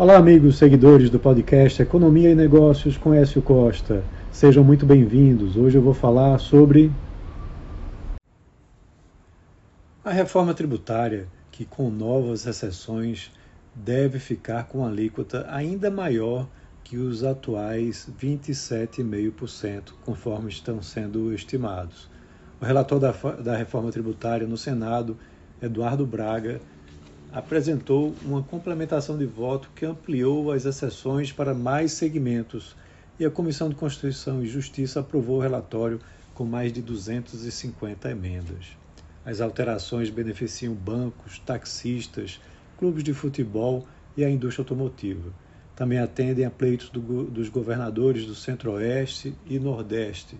Olá, amigos seguidores do podcast Economia e Negócios com Écio Costa. Sejam muito bem-vindos. Hoje eu vou falar sobre a reforma tributária, que com novas exceções deve ficar com alíquota ainda maior que os atuais 27,5%, conforme estão sendo estimados. O relator da, da reforma tributária no Senado, Eduardo Braga, apresentou uma complementação de voto que ampliou as exceções para mais segmentos e a Comissão de Constituição e Justiça aprovou o relatório com mais de 250 emendas. As alterações beneficiam bancos, taxistas, clubes de futebol e a indústria automotiva. Também atendem a pleitos do, dos governadores do Centro-Oeste e Nordeste,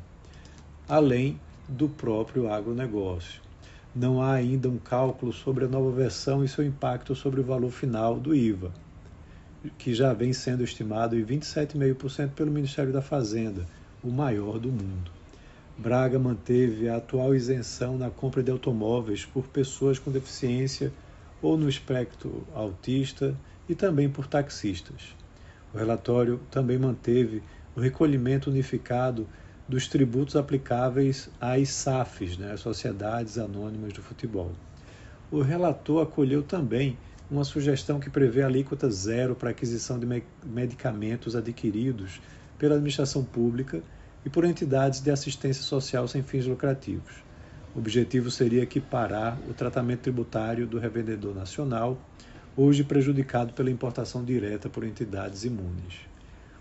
além do próprio agronegócio não há ainda um cálculo sobre a nova versão e seu impacto sobre o valor final do IVA, que já vem sendo estimado em 27,5% pelo Ministério da Fazenda, o maior do mundo. Braga manteve a atual isenção na compra de automóveis por pessoas com deficiência ou no espectro autista e também por taxistas. O relatório também manteve o recolhimento unificado dos tributos aplicáveis às SAFs, né, Sociedades Anônimas do Futebol. O relator acolheu também uma sugestão que prevê alíquota zero para aquisição de medicamentos adquiridos pela administração pública e por entidades de assistência social sem fins lucrativos. O objetivo seria equiparar o tratamento tributário do revendedor nacional, hoje prejudicado pela importação direta por entidades imunes.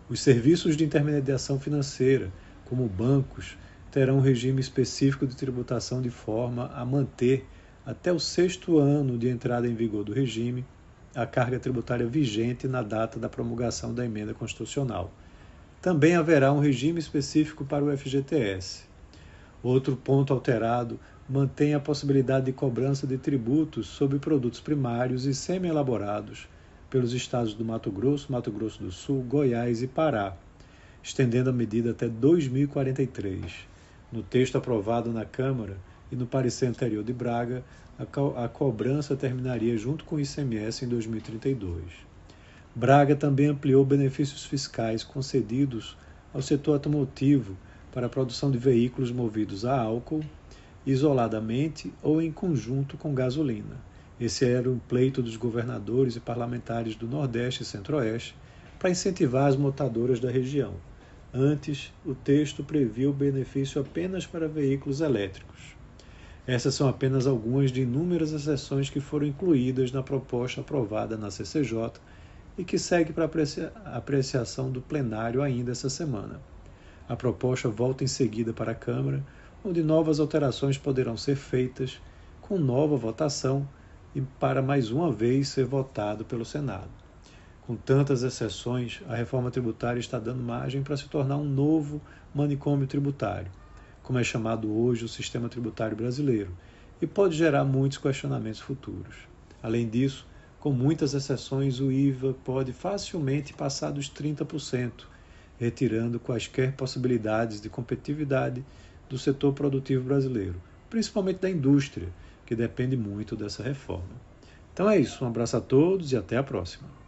Os serviços de intermediação financeira como bancos, terão um regime específico de tributação de forma a manter, até o sexto ano de entrada em vigor do regime, a carga tributária vigente na data da promulgação da emenda constitucional. Também haverá um regime específico para o FGTS. Outro ponto alterado mantém a possibilidade de cobrança de tributos sobre produtos primários e semi-elaborados pelos estados do Mato Grosso, Mato Grosso do Sul, Goiás e Pará estendendo a medida até 2043. No texto aprovado na Câmara e no parecer anterior de Braga, a, co a cobrança terminaria junto com o ICMS em 2032. Braga também ampliou benefícios fiscais concedidos ao setor automotivo para a produção de veículos movidos a álcool, isoladamente ou em conjunto com gasolina. Esse era um pleito dos governadores e parlamentares do Nordeste e Centro-Oeste para incentivar as montadoras da região. Antes, o texto previa o benefício apenas para veículos elétricos. Essas são apenas algumas de inúmeras exceções que foram incluídas na proposta aprovada na CCJ e que segue para apreciação do plenário ainda essa semana. A proposta volta em seguida para a Câmara, onde novas alterações poderão ser feitas com nova votação e para mais uma vez ser votado pelo Senado. Com tantas exceções, a reforma tributária está dando margem para se tornar um novo manicômio tributário, como é chamado hoje o sistema tributário brasileiro, e pode gerar muitos questionamentos futuros. Além disso, com muitas exceções, o IVA pode facilmente passar dos 30%, retirando quaisquer possibilidades de competitividade do setor produtivo brasileiro, principalmente da indústria, que depende muito dessa reforma. Então é isso, um abraço a todos e até a próxima.